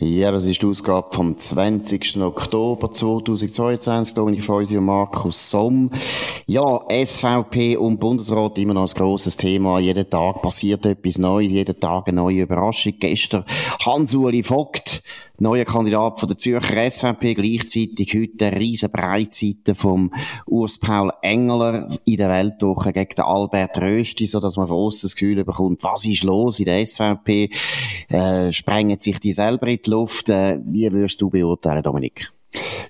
Ja, das ist die Ausgabe vom 20. Oktober 2022. Dominik Feusi und Markus Somm. Ja, SVP und Bundesrat immer noch ein grosses Thema. Jeden Tag passiert etwas Neues, jeden Tag eine neue Überraschung. Gestern Hans-Uli Vogt neuer Kandidat von der Zürcher SVP, gleichzeitig heute eine riesen Breitseite vom Urs Paul Engeler in der Weltwoche gegen den Albert Rösti, so dass man von aussen das Gefühl bekommt, was ist los in der SVP? Äh, sprengen sich die selber in die Luft? Äh, wie würdest du beurteilen, Dominik?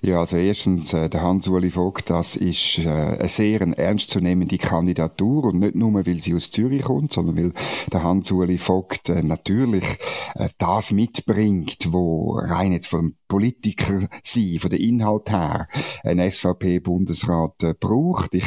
Ja, also erstens, äh, der Hans-Uli Vogt, das ist äh, eine sehr ernstzunehmende Kandidatur und nicht nur, weil sie aus Zürich kommt, sondern weil der Hans-Uli Vogt äh, natürlich äh, das mitbringt, wo rein jetzt vom Politiker sein, von der Inhalt her, ein SVP-Bundesrat äh, braucht. Ich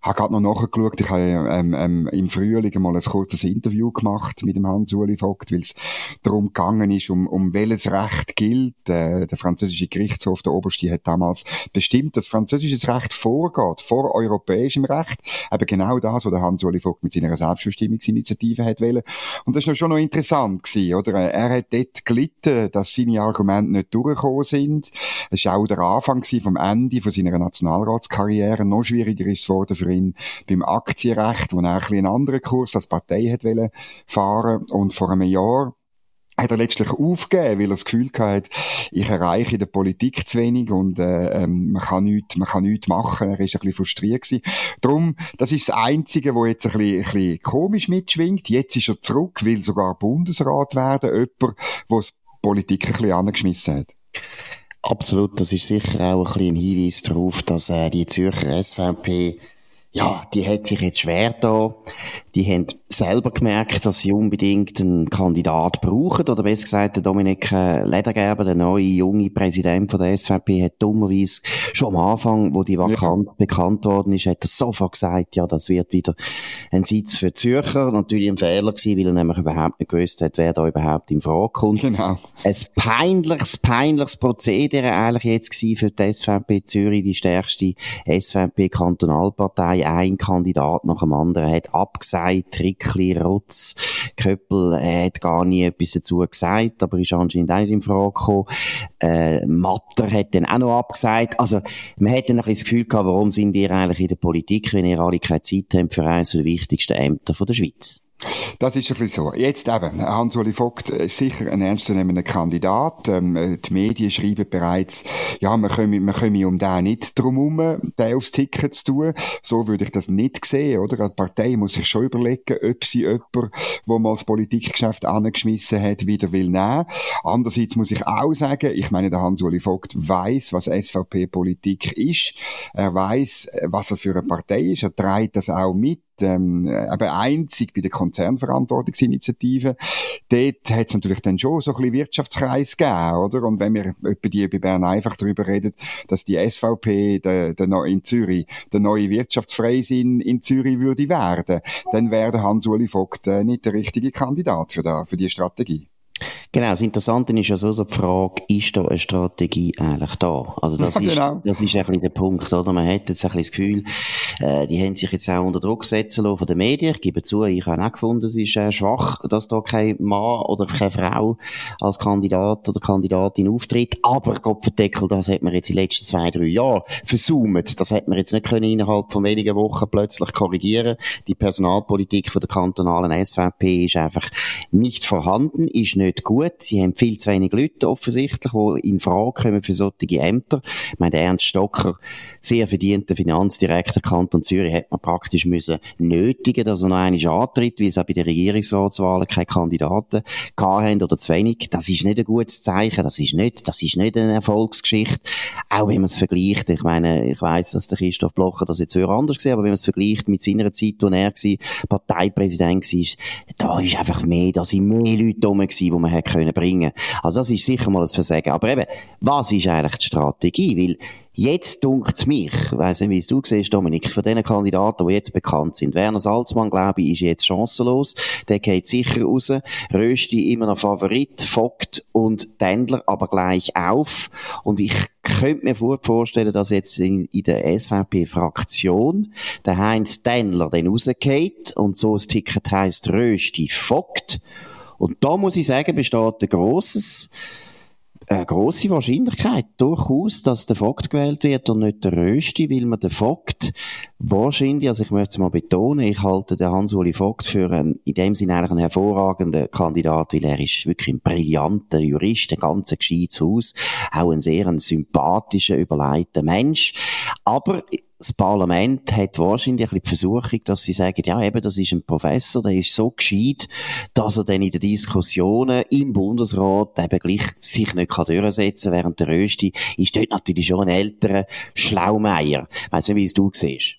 habe gerade noch nachgeschaut, ich habe ähm, ähm, im Frühling mal ein kurzes Interview gemacht mit dem Hans-Uli Vogt, weil es darum gegangen ist, um, um welches Recht gilt. Äh, der französische Gerichtshof, der Oberste, hat damals bestimmt, dass französisches Recht vorgeht, vor europäischem Recht. Eben genau das, was der Hans-Uli Vogt mit seiner Selbstbestimmungsinitiative hat wollen. Und das ist schon noch interessant gewesen, oder? Er hat dort gelitten, dass seine Argumente nicht durch gekommen sind. Es war auch der Anfang vom Ende von seiner Nationalratskarriere. Noch schwieriger ist es worden für ihn beim Aktienrecht, wo er ein einen anderen Kurs als Partei hat fahren Und vor einem Jahr hat er letztlich aufgegeben, weil er das Gefühl hatte, ich erreiche in der Politik zu wenig und äh, ähm, man kann nichts, man kann nichts machen. Er ist ein bisschen frustriert gewesen. Darum, das ist das Einzige, wo jetzt ein bisschen, ein bisschen komisch mitschwingt. Jetzt ist er zurück, will sogar Bundesrat werden, jemand, der die Politik ein bisschen angeschmissen hat. Absolut, das ist sicher auch ein, bisschen ein Hinweis darauf, dass äh, die Zürcher SVP ja, die hat sich jetzt schwer da. Die haben selber gemerkt, dass sie unbedingt einen Kandidat brauchen. Oder besser gesagt, der Dominik äh, Ledergerber, der neue junge Präsident von der SVP, hat dummerweise schon am Anfang, wo die Vakant ja. bekannt worden ist, hat er sofort gesagt, ja, das wird wieder ein Sitz für Zürcher. Natürlich ein Fehler gewesen, weil er nämlich überhaupt nicht gewusst hat, wer da überhaupt in Frage kommt. Genau. Ein peinliches, peinliches Prozedere eigentlich jetzt gewesen für die SVP Zürich, die stärkste SVP-Kantonalpartei ein Kandidat nach dem anderen hat abgesagt, Trickli, Rotz, Köppel äh, hat gar nie etwas dazu gesagt, aber ist anscheinend auch nicht in Frage gekommen. Äh, Matter hat dann auch noch abgesagt. Also, man hat dann ein bisschen das Gefühl gehabt, warum sind ihr eigentlich in der Politik, wenn ihr alle keine Zeit habt für eines der wichtigsten Ämter von der Schweiz? Das ist ein bisschen so. Jetzt eben, Hans-Uli Vogt ist sicher ein ernstzunehmender Kandidat. Ähm, die Medien schreiben bereits, ja, komme, man komme um den nicht drum herum, den aufs Ticket zu tun. So würde ich das nicht sehen, oder? Die Partei muss sich schon überlegen, ob sie jemanden, der mal das Politikgeschäft angeschmissen hat, wieder will nehmen. Andererseits muss ich auch sagen, ich meine, der Hans-Uli Vogt weiß, was SVP-Politik ist. Er weiß, was das für eine Partei ist. Er trägt das auch mit ähm, eben einzig bei der Konzernverantwortungsinitiative. Dort hat es natürlich dann schon so ein bisschen Wirtschaftskreis gegeben, oder? Und wenn wir etwa die bei Bern einfach darüber reden, dass die SVP der, der in Zürich der neue Wirtschaftsfreisinn in Zürich würde werden, dann wäre Hans-Uli Vogt äh, nicht der richtige Kandidat für, da, für die Strategie. Genau, das Interessante ist ja so, so die Frage, ist da eine Strategie eigentlich da? Also das, ja, genau. ist, das ist ein bisschen der Punkt, oder? Man hat jetzt ein bisschen das Gefühl, äh, die haben sich jetzt auch unter Druck setzen lassen von den Medien. Ich gebe zu, ich habe auch gefunden, es ist äh, schwach, dass da kein Mann oder keine Frau als Kandidat oder Kandidatin auftritt. Aber Kopfendeckel, das hat man jetzt in den letzten zwei, drei Jahren versucht. Das hat man jetzt nicht können innerhalb von wenigen Wochen plötzlich korrigieren. Die Personalpolitik von der kantonalen SVP ist einfach nicht vorhanden, ist nicht gut gut. Sie haben viel zu wenig Leute offensichtlich, die in Frage kommen für solche Ämter. Ich meine, Ernst Stocker, sehr verdienter Finanzdirektor Kanton Zürich, hat man praktisch müssen nötigen, dass er noch einmal antritt, weil es auch bei den Regierungsratswahlen keine Kandidaten haben oder zu wenig. Das ist nicht ein gutes Zeichen. Das ist nicht, das ist nicht eine Erfolgsgeschichte. Auch wenn man es vergleicht. Ich meine, ich weiss, dass der Christoph Blocher das jetzt höher anders gesehen, aber wenn man es vergleicht mit seiner Zeit, wo er Parteipräsident war, da ist einfach mehr, da sind mehr Leute rum gewesen, wo man hat können bringen. Also das ist sicher mal ein Versagen. Aber eben, was ist eigentlich die Strategie? Weil Jetzt dunkt's mich, ich weiss nicht, wie es du siehst, Dominik, von den Kandidaten, die jetzt bekannt sind. Werner Salzmann, glaube ich, ist jetzt chancenlos. Der geht sicher raus. Rösti immer noch Favorit, Vogt und Tendler aber gleich auf. Und ich könnte mir vorstellen, dass jetzt in, in der SVP-Fraktion der Heinz Tendler dann rausgeht und so das Ticket heisst Rösti Vogt. Und da muss ich sagen, besteht ein grosses eine grosse Wahrscheinlichkeit durchaus, dass der Vogt gewählt wird und nicht der Rösti, weil man den Vogt wahrscheinlich, also ich möchte es mal betonen, ich halte den Hans-Uli Vogt für einen, in dem Sinne eigentlich einen hervorragenden Kandidat, weil er ist wirklich ein brillanter Jurist, ein ganz gescheites Haus, auch ein sehr ein sympathischer, überleiteter Mensch. Aber das Parlament hat wahrscheinlich ein bisschen die Versuchung, dass sie sagen, ja, eben, das ist ein Professor, der ist so gescheit, dass er dann in den Diskussionen im Bundesrat eben gleich sich nicht kann durchsetzen kann, während der Rösti ist dort natürlich schon ein älterer Schlaumeier. Weißt du, wie es du siehst?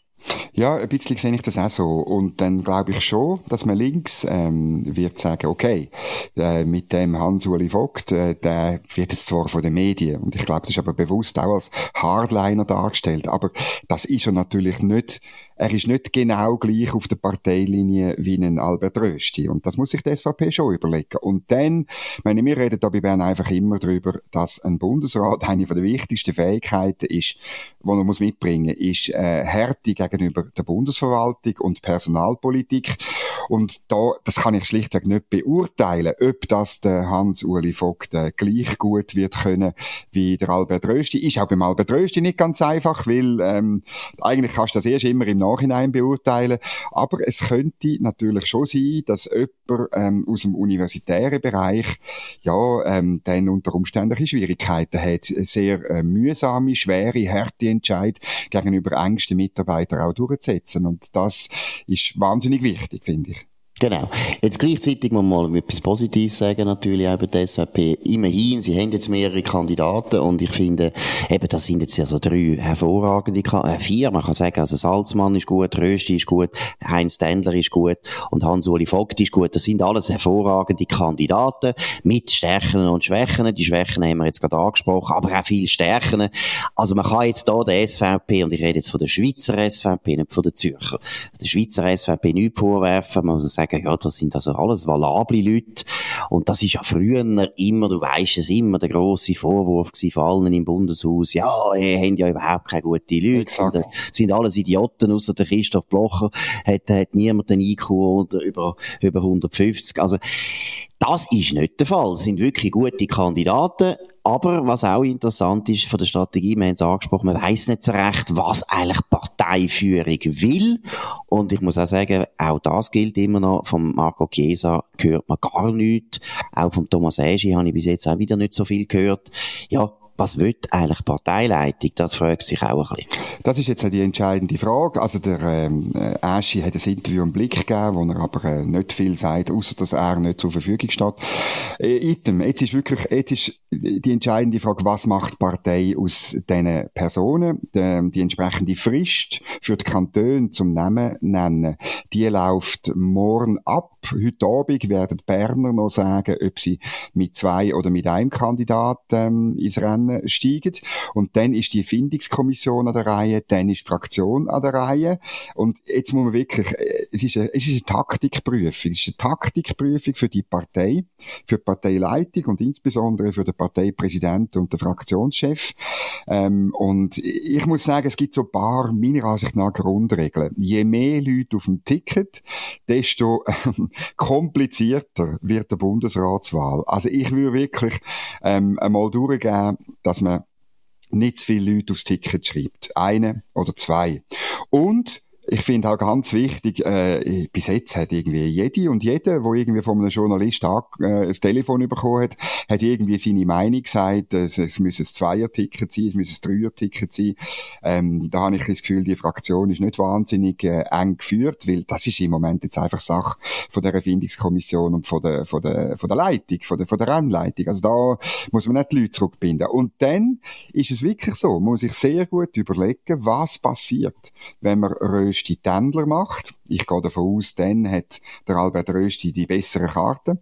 Ja, ein bisschen sehe ich das auch so. Und dann glaube ich schon, dass man links ähm, wird sagen, okay, äh, mit dem Hans-Uli Vogt, äh, der wird jetzt zwar von den Medien, und ich glaube, das ist aber bewusst auch als Hardliner dargestellt, aber das ist er natürlich nicht er ist nicht genau gleich auf der Parteilinie wie ein Albert Rösti. Und das muss sich die SVP schon überlegen. Und dann, meine, wir reden da bei Bern einfach immer darüber, dass ein Bundesrat eine der wichtigsten Fähigkeiten ist, die muss mitbringen, ist äh, Härte gegenüber der Bundesverwaltung und Personalpolitik. Und da, das kann ich schlichtweg nicht beurteilen, ob das der Hans-Uli Vogt äh, gleich gut wird können wie der Albert Rösti. Ist auch beim Albert Rösti nicht ganz einfach, weil ähm, eigentlich kannst du das erst immer im Nachhinein beurteilen. Aber es könnte natürlich schon sein, dass jemand ähm, aus dem universitären Bereich ja ähm, dann unter Umständen Schwierigkeiten hat, sehr äh, mühsame, schwere, harte Entscheid gegenüber engsten Mitarbeitern auch durchzusetzen. Und das ist wahnsinnig wichtig, finde ich. Genau. Jetzt gleichzeitig muss man mal etwas Positives sagen, natürlich auch bei der SVP. Immerhin, sie haben jetzt mehrere Kandidaten und ich finde, eben, das sind jetzt also drei hervorragende, äh, vier, man kann sagen, also Salzmann ist gut, Rösti ist gut, Heinz Tendler ist gut und Hans-Uli Vogt ist gut. Das sind alles hervorragende Kandidaten mit Stärken und Schwächen. Die Schwächen haben wir jetzt gerade angesprochen, aber auch viel Stärken. Also man kann jetzt da der SVP, und ich rede jetzt von der Schweizer SVP, nicht von der Zürcher, der Schweizer SVP nichts vorwerfen, man muss sagen, sagen, ja, das sind also alles valable Leute. Und das ist ja früher immer, du weißt es immer, der grosse Vorwurf von allen im Bundeshaus. Ja, ihr habt ja überhaupt keine guten Leute. Exakt. Sind, sind alles Idioten, außer der Christoph Blocher hat, hat niemand einen IQ unter über, über 150. Also, das ist nicht der Fall. Es sind wirklich gute Kandidaten. Aber was auch interessant ist von der Strategie, wir haben es angesprochen, man weiß nicht so recht, was eigentlich Parteiführung will. Und ich muss auch sagen, auch das gilt immer noch. Vom Marco Chiesa hört man gar nichts. Auch vom Thomas Eschi habe ich bis jetzt auch wieder nicht so viel gehört. Ja, was will eigentlich Parteileitung? Das fragt sich auch ein bisschen. Das ist jetzt die entscheidende Frage. Also der ähm, Aschi hat ein Interview im Blick gegeben, wo er aber äh, nicht viel sagt, außer dass er nicht zur Verfügung steht. Äh, item, jetzt ist wirklich, jetzt ist die entscheidende Frage, was macht die Partei aus diesen Personen? Die, die entsprechende Frist für die Kantone zum Namen nennen, die läuft morgen ab. Heute Abend werden die Berner noch sagen, ob sie mit zwei oder mit einem Kandidat ähm, ins Rennen steigen. Und dann ist die Findungskommission an der Reihe, dann ist die Fraktion an der Reihe. Und jetzt muss man wirklich, äh, es ist eine, es ist eine Taktikprüfung. Es ist eine Taktikprüfung für die Partei, für die Parteileitung und insbesondere für den Parteipräsidenten und den Fraktionschef. Ähm, und ich muss sagen, es gibt so ein paar, meiner Ansicht nach, Grundregeln. Je mehr Leute auf dem Ticket, desto ähm, komplizierter wird der Bundesratswahl. Also ich würde wirklich ähm, einmal durchgehen, dass man nicht zu viele Leute aufs Ticket schreibt. Eine oder zwei. Und ich finde auch ganz wichtig, äh, bis jetzt hat irgendwie jede und jeder, wo irgendwie von einem Journalist äh, ein Telefon bekommen hat, hat irgendwie seine Meinung gesagt, es, es müsse ein Zweier-Ticket sein, es müsse ein Dreier-Ticket sein. Ähm, da habe ich das Gefühl, die Fraktion ist nicht wahnsinnig äh, eng geführt, weil das ist im Moment jetzt einfach Sache von der Erfindungskommission und von der, von der, von der Leitung, von der, von der Rennleitung. Also da muss man nicht die Leute zurückbinden. Und dann ist es wirklich so, man muss sich sehr gut überlegen, was passiert, wenn man Rösti Tendler macht. Ich gehe davon aus, dann hat der Albert Rösti die besseren Karten.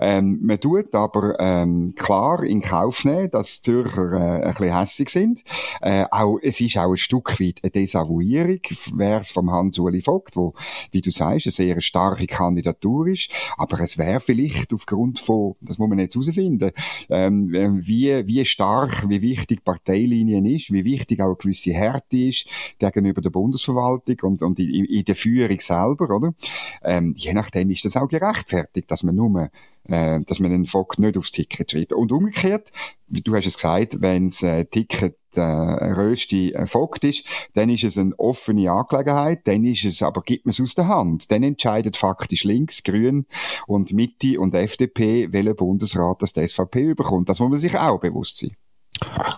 Ähm, man tut aber ähm, klar in Kauf nehmen, dass die Zürcher äh, ein bisschen hässig sind. Äh, auch, es ist auch ein Stück weit eine Desavouierung, wär's vom Hans-Uli Vogt, wo, wie du sagst, eine sehr starke Kandidatur ist. Aber es wäre vielleicht aufgrund von, das muss man jetzt herausfinden, ähm, wie, wie stark, wie wichtig Parteilinien ist, wie wichtig auch eine gewisse Härte ist gegenüber der Bundesverwaltung und, und in, in der Führung selber, oder? Ähm, je nachdem ist das auch gerechtfertigt, dass man nur äh, dass man den Fock nicht aufs Ticket schreibt. Und umgekehrt, du hast es gesagt, wenn das äh, Ticket äh, Rösti äh, Vogt ist, dann ist es eine offene Angelegenheit, dann ist es, aber gibt man es aus der Hand. Dann entscheidet faktisch links, grün und Mitte und FDP, welcher Bundesrat das die SVP überkommt. Das muss man sich auch bewusst sein.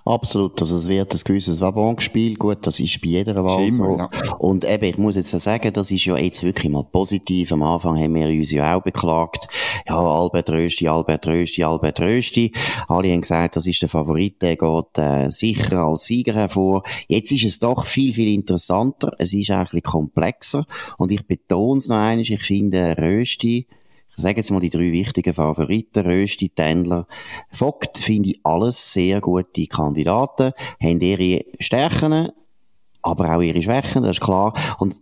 Absolut, also es wird ein gewisses Wabon gespielt, gut, das ist bei jeder Wahl Schimmer, so. Ja. Und eben, ich muss jetzt sagen, das ist ja jetzt wirklich mal positiv. Am Anfang haben wir uns ja auch beklagt, ja, Albert Rösti, Albert Rösti, Albert Rösti. Alle haben gesagt, das ist der Favorit, der geht äh, sicher als Sieger hervor. Jetzt ist es doch viel, viel interessanter, es ist auch ein bisschen komplexer und ich betone es noch einmal, ich finde Rösti sagen jetzt mal die drei wichtigen Favoriten, Rösti, Tendler, Vogt, finde ich alles sehr gute Kandidaten, haben ihre Stärken, aber auch ihre Schwächen, das ist klar. Und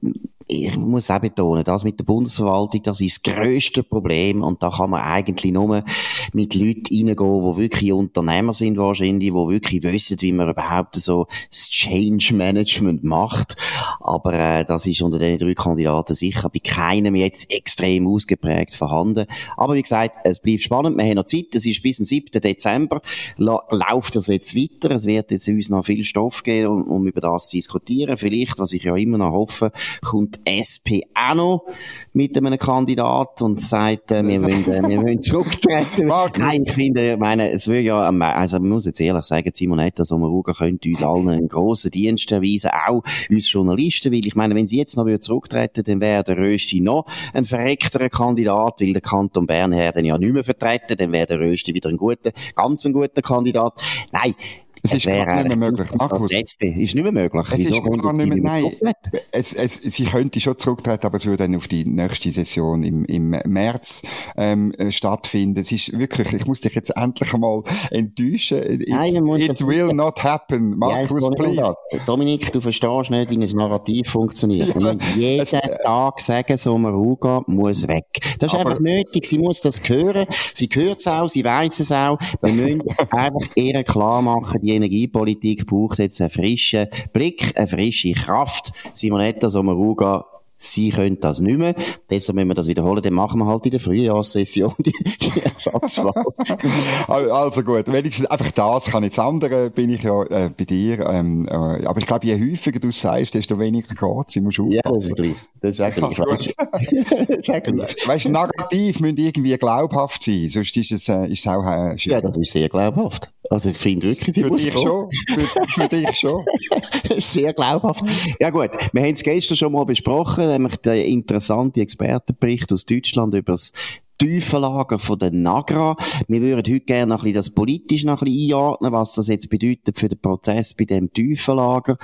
ich muss auch betonen, das mit der Bundesverwaltung, das ist das grösste Problem und da kann man eigentlich nur mit Leuten reingehen, die wirklich Unternehmer sind wahrscheinlich, die wirklich wissen, wie man überhaupt so das Change Management macht. Aber äh, das ist unter den drei Kandidaten sicher bei keinem jetzt extrem ausgeprägt vorhanden. Aber wie gesagt, es bleibt spannend, wir haben noch Zeit, es ist bis zum 7. Dezember, La läuft das jetzt weiter, es wird jetzt uns noch viel Stoff geben, um, um über das zu diskutieren. Vielleicht, was ich ja immer noch hoffe, kommt SP auch noch mit einem Kandidat und sagt, äh, wir, wollen, äh, wir wollen zurücktreten. Nein, ich finde, ich meine, es würde ja, also man muss jetzt ehrlich sagen, Simonetta Sommaruga könnte uns allen einen grossen Dienst erweisen, auch uns Journalisten, weil ich meine, wenn sie jetzt noch zurücktreten dann wäre der Rösti noch ein verreckterer Kandidat, weil der Kanton Bern her dann ja nicht mehr vertreten, dann wäre der Rösti wieder ein guter, ganz ein guter Kandidat. Nein, es, ist gar nicht mehr möglich. Markus. ist nicht mehr möglich. Es Wieso ist gar nicht mehr, nein. Es, es, sie könnte schon zurücktreten, aber es würde dann auf die nächste Session im, im März ähm, äh, stattfinden. Es ist wirklich, ich muss dich jetzt endlich einmal enttäuschen. It, nein, it will not happen. Markus, ja, please. Dominik, du verstehst nicht, wie ein Narrativ funktioniert. Ja, jeden es, Tag sagen, Sommaruga muss weg. Das ist einfach nötig. Sie muss das hören. Sie hört es auch, sie weiß es auch. Wir müssen einfach ihr klar machen, die Energiepolitik braucht jetzt einen frischen Blick, eine frische Kraft. Simonetta Sommaruga Sie können das nicht mehr. Deshalb müssen wir das wiederholen. Dann machen wir halt in der Frühjahrssession die, die Ersatzwahl. also gut, wenigstens einfach das kann jetzt andere, bin ich ja äh, bei dir. Ähm, äh, aber ich glaube, je häufiger du sagst, desto weniger geht es. musst Ja, das ist gleich. Das ist eigentlich also Weißt du, Narrativ müssen irgendwie glaubhaft sein, sonst ist es, äh, ist es auch äh, Ja, das ist sehr glaubhaft. Also ich finde wirklich, sie Für dich schon. Für, für dich schon. sehr glaubhaft. Ja gut, wir haben es gestern schon mal besprochen, nämlich der interessante Expertenbericht aus Deutschland über das Tiefenlager von der Nagra. Wir würden heute gerne noch ein bisschen das politisch noch ein bisschen einordnen, was das jetzt bedeutet für den Prozess bei dem Tiefenlager.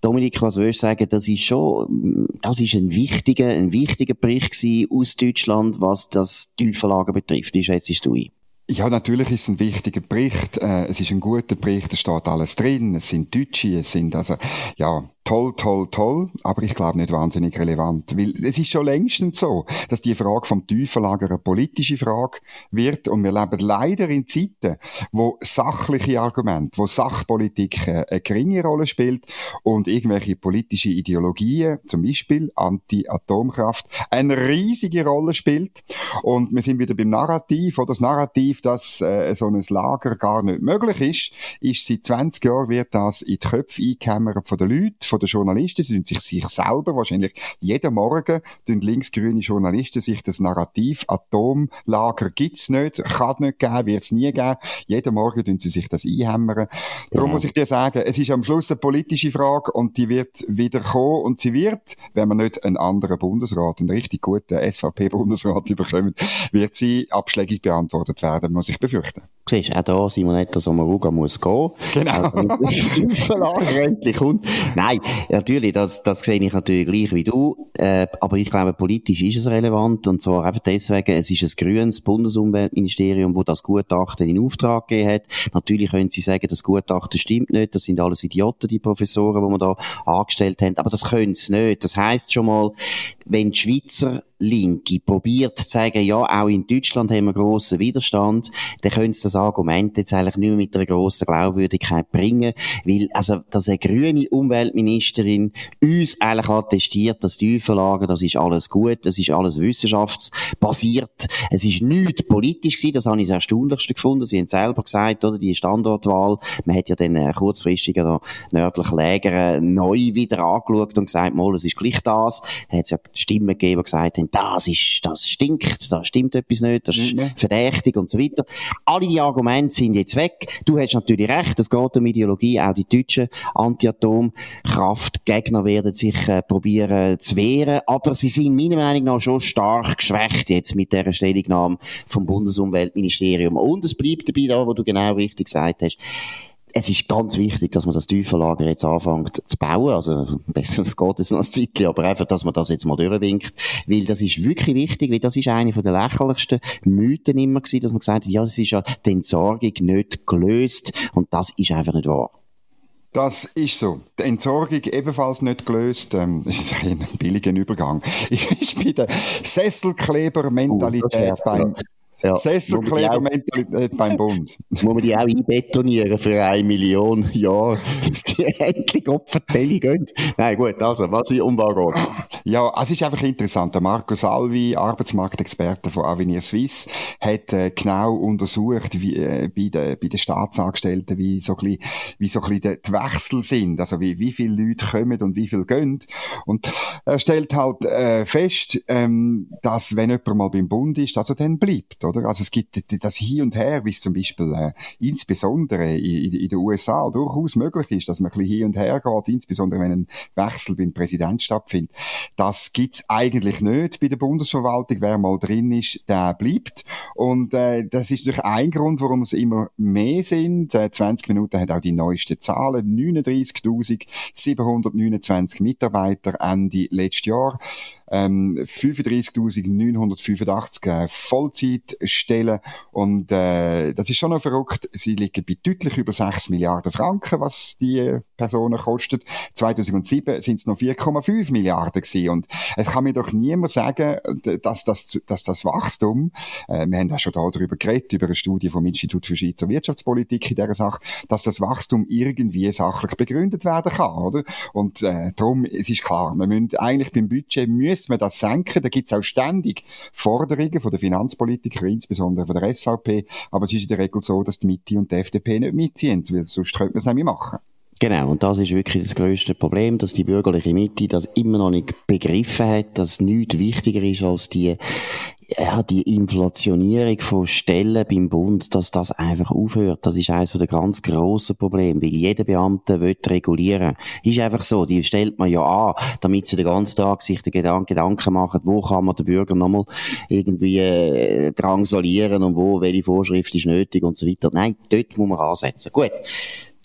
Dominik, was würdest du sagen, das ist schon, das ist ein wichtiger, ein wichtiger Bericht aus Deutschland, was das Tiefenlager betrifft. Wie schätzt du ein? Ja, natürlich ist es ein wichtiger Bericht. Äh, es ist ein guter Bericht, es steht alles drin. Es sind Deutsche, es sind also, ja, toll, toll, toll, aber ich glaube nicht wahnsinnig relevant. Weil es ist schon längstens so, dass die Frage vom Tiefenlager eine politische Frage wird. Und wir leben leider in Zeiten, wo sachliche Argumente, wo Sachpolitik eine geringe Rolle spielt und irgendwelche politische Ideologien, zum Beispiel Anti-Atomkraft, eine riesige Rolle spielt. Und wir sind wieder beim Narrativ, oder das Narrativ, dass äh, so ein Lager gar nicht möglich ist, ist seit 20 Jahren wird das in die Köpfe eingekämmert von den Leuten, von den Journalisten, sie sich sich selber wahrscheinlich jeden Morgen, tun linksgrüne Journalisten sich das Narrativ, Atomlager gibt's nicht, kann nicht geben, wird's nie geben. Jeden Morgen tun sie sich das einhämmern. Darum muss ich dir sagen, es ist am Schluss eine politische Frage und die wird wieder kommen und sie wird, wenn man nicht einen anderen Bundesrat, einen richtig guten SVP-Bundesrat überkommt, wird sie abschlägig beantwortet werden, muss ich befürchten. Siehst, auch da Simonetta Sommaruga muss gehen. Genau. Also, endlich kommt. Nein, natürlich, das, das sehe ich natürlich gleich wie du. Äh, aber ich glaube, politisch ist es relevant. Und zwar einfach deswegen, es ist ein grünes Bundesumweltministerium, wo das Gutachten in Auftrag gegeben hat. Natürlich können Sie sagen, das Gutachten stimmt nicht. Das sind alles Idioten, die Professoren, die wir da angestellt haben. Aber das können sie nicht. Das heißt schon mal, wenn die Schweizer Linke probiert zu sagen, ja, auch in Deutschland haben wir grossen Widerstand, dann können sie das Argument jetzt eigentlich nicht mehr mit einer grossen Glaubwürdigkeit bringen, weil, also, dass eine grüne Umweltministerin uns eigentlich attestiert, dass die Tiefenlagen, das ist alles gut, das ist alles wissenschaftsbasiert, es ist nicht politisch gewesen, das habe ich das Erstaunlichste gefunden, sie haben selber gesagt, oder, die Standortwahl, man hat ja dann äh, kurzfristig nördlich Läger neu wieder angeschaut und gesagt, mal, es ist gleich das, dann hat ja Stimmen gegeben, die gesagt haben, das ist, das stinkt, da stimmt etwas nicht, das ist mhm. verdächtig und so weiter. Alle die Argumente sind jetzt weg. Du hast natürlich recht, es geht um Ideologie, auch die deutschen Anti-Atom-Kraftgegner werden sich äh, probieren zu wehren, aber sie sind meiner Meinung nach schon stark geschwächt jetzt mit der Stellungnahme vom Bundesumweltministerium. Und es bleibt dabei da, wo du genau richtig gesagt hast, es ist ganz wichtig, dass man das Tiefenlager jetzt anfängt zu bauen. Also, besser, es geht jetzt noch ein Zeitchen, aber einfach, dass man das jetzt mal durchwinkt. Weil das ist wirklich wichtig, weil das ist eine der lächerlichsten Mythen immer gewesen, dass man gesagt hat, ja, das ist ja die Entsorgung nicht gelöst. Und das ist einfach nicht wahr. Das ist so. Die Entsorgung ebenfalls nicht gelöst. Ähm, das ist ein billiger Übergang. Ich bin bei der Sesselkleber-Mentalität uh, beim, ja. Sesselklebermentalität beim Bund. Muss man die auch einbetonieren für eine Million Jahre, dass die endlich Opfertelle gehen? Nein, gut, also, was ich, um was? Ja, es ist einfach interessant. Der Marco Salvi, Arbeitsmarktexperte von Avenir Suisse, hat äh, genau untersucht, wie, äh, bei, den, bei den Staatsangestellten, wie so ein bisschen, wie so ein bisschen die Wechsel sind. Also, wie, wie viele Leute kommen und wie viele gehen. Und er stellt halt äh, fest, ähm, dass wenn jemand mal beim Bund ist, dass er dann bleibt oder? Also es gibt das Hin und Her, wie es zum Beispiel äh, insbesondere in, in den USA durchaus möglich ist, dass man ein bisschen hin und her geht, insbesondere wenn ein Wechsel beim Präsident stattfindet. Das gibt's eigentlich nicht bei der Bundesverwaltung. Wer mal drin ist, der bleibt. Und äh, das ist natürlich ein Grund, warum es immer mehr sind. Äh, 20 Minuten hat auch die neuesten Zahlen. 39.729 Mitarbeiter Ende letztes Jahr ähm, 35.985 äh, Vollzeitstellen und äh, das ist schon noch verrückt. Sie liegen bei deutlich über 6 Milliarden Franken, was die Personen kostet. 2007 sind es noch 4,5 Milliarden gewesen und es kann mir doch niemand sagen, dass das, dass das Wachstum, äh, wir haben ja schon da darüber geredet, über eine Studie vom Institut für Schweizer Wirtschaftspolitik in dieser Sache, dass das Wachstum irgendwie sachlich begründet werden kann, oder? Und äh, darum, es ist klar, wir müssen eigentlich beim Budget müssen müsste man das senken. Da gibt es auch ständig Forderungen von den Finanzpolitikern, insbesondere von der SVP. Aber es ist in der Regel so, dass die Mitte und die FDP nicht mitziehen, weil sonst könnte man es mehr machen. Genau, und das ist wirklich das größte Problem, dass die bürgerliche Mitte das immer noch nicht begriffen hat, dass nichts wichtiger ist als die ja, die Inflationierung von Stellen beim Bund, dass das einfach aufhört, das ist eines der ganz grossen Probleme, weil jeder Beamte will regulieren. Ist einfach so, die stellt man ja an, damit sie den ganzen Tag sich den Gedanken, Gedanken machen, wo kann man den Bürger nochmal irgendwie äh, drangsalieren und wo, welche Vorschrift ist nötig und so weiter. Nein, dort muss man ansetzen. Gut.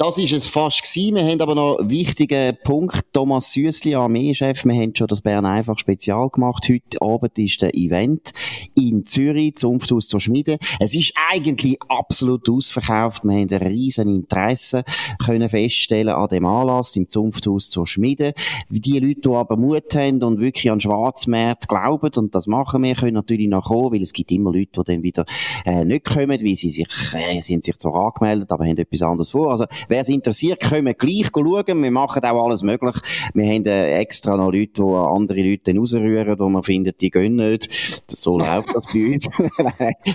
Das ist es fast gewesen. Wir haben aber noch einen wichtigen Punkt. Thomas Süssli, Armeechef. Wir haben schon das Bern einfach spezial gemacht. Heute Abend ist der Event in Zürich, Zunfthaus zur Schmiede. Es ist eigentlich absolut ausverkauft. Wir haben ein riesen Interesse können feststellen an dem Anlass im Zunfthaus zur Schmiede. Die Leute, die aber Mut haben und wirklich an Schwarzmärkte glauben, und das machen wir, können natürlich noch kommen, weil es gibt immer Leute, die dann wieder äh, nicht kommen, weil sie sich, äh, sind sich zwar angemeldet, aber haben etwas anderes vor. Also Wer es interessiert, können gleich schauen. Wir machen auch alles möglich. Wir haben äh, extra noch Leute, die andere Leute rausrühren, wo man findet, die gehen nicht. So läuft das bei uns.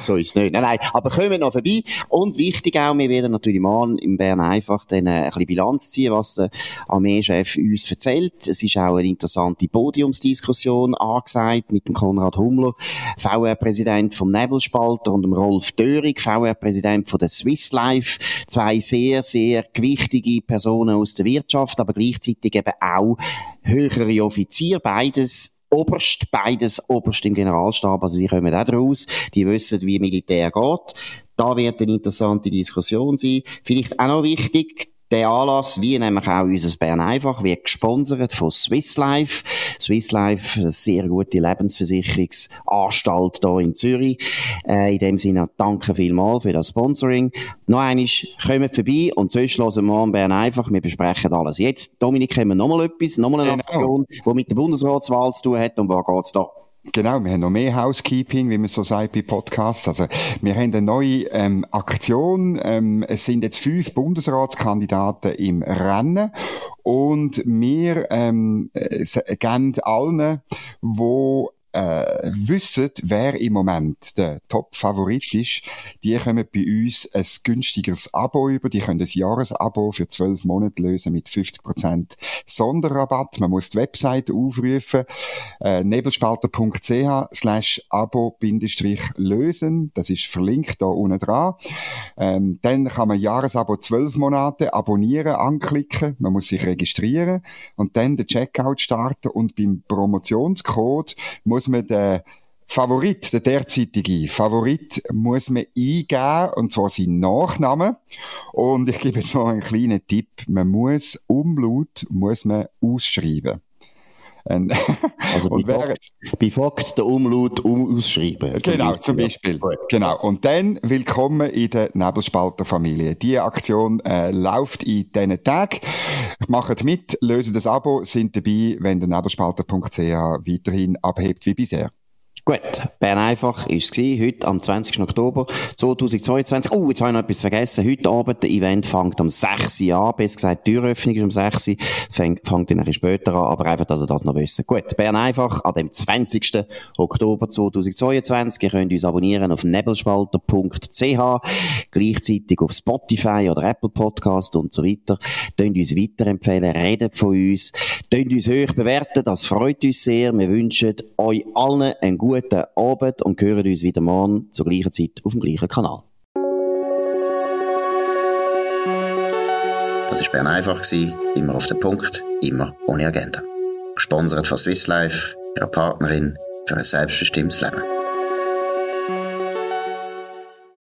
so ist es nicht. Nein, nein. Aber kommen noch vorbei. Und wichtig auch, wir werden natürlich mal in Bern einfach dann äh, ein bisschen Bilanz ziehen, was der Armeechef uns erzählt. Es ist auch eine interessante Podiumsdiskussion angesagt mit dem Konrad Hummler, VR-Präsident vom Nebelspalter und dem Rolf Dörig, VR-Präsident von der Swiss Life. Zwei sehr, sehr gewichtige Personen aus der Wirtschaft, aber gleichzeitig eben auch höhere Offizier, beides Oberst, beides Oberst im Generalstab, also sie kommen auch raus, die wissen, wie Militär geht. Da wird eine interessante Diskussion sein. Vielleicht auch noch wichtig, der Anlass, wie nämlich auch unser Bern einfach, wird gesponsert von Swiss Life. Swiss Life, eine sehr gute Lebensversicherungsanstalt hier in Zürich. Äh, in dem Sinne, danke vielmals für das Sponsoring. Noch einmal, kommt vorbei und sonst hören wir an Bern einfach. Wir besprechen alles. Jetzt, Dominik, haben wir nochmal etwas, nochmal eine genau. Aktion, die mit der Bundesratswahl zu tun hat. Und wo geht's da? Genau, wir haben noch mehr Housekeeping, wie man so sagt bei Podcasts. Also, wir haben eine neue ähm, Aktion. Ähm, es sind jetzt fünf Bundesratskandidaten im Rennen und wir ähm, äh, geben allen, wo äh, wissen, wer im Moment der Top-Favorit ist, die kommen bei uns ein günstigeres Abo über. Die können ein Jahresabo für zwölf Monate lösen mit 50% Sonderrabatt. Man muss die Webseite aufrufen, äh, nebelspalter.ch slash abo-lösen. Das ist verlinkt da unten dran. Ähm, dann kann man Jahresabo zwölf Monate abonnieren, anklicken. Man muss sich registrieren und dann den Checkout starten und beim Promotionscode muss muss man den Favorit, der derzeitige Favorit, muss man eingeben, und zwar seinen Nachnamen. Und ich gebe jetzt noch einen kleinen Tipp. Man muss Umlaut, muss man ausschreiben. Ähm, also und bei, während, bei Fakt der Umlaut um ausschreiben. Genau, zum Beispiel. Genau. Und dann willkommen in der Nebelspalter-Familie. Die Aktion äh, läuft in diesen Tagen. Macht mit, lösen das Abo, sind dabei, wenn der Nebelspalter.ch weiterhin abhebt wie bisher. Gut, Bern einfach ist es heute am 20. Oktober 2022. Oh, jetzt habe ich noch etwas vergessen. Heute Abend, der Event fängt am 6. Uhr an, besser gesagt, die Türöffnung ist um 6 Uhr, fängt, fängt ein bisschen später an, aber einfach, dass ihr das noch wissen. Gut, Bern einfach, an dem 20. Oktober 2022, ihr könnt uns abonnieren auf nebelspalter.ch, gleichzeitig auf Spotify oder Apple Podcast und so weiter. Könnt uns weiterempfehlen, redet von uns, könnt uns hoch bewerten, das freut uns sehr. Wir wünschen euch allen einen guten guten Abend und hören uns wieder morgen zur gleichen Zeit auf dem gleichen Kanal. Das war Bern einfach, immer auf den Punkt, immer ohne Agenda. Gesponsert von Swiss Life, ihrer Partnerin für ein selbstbestimmtes Leben.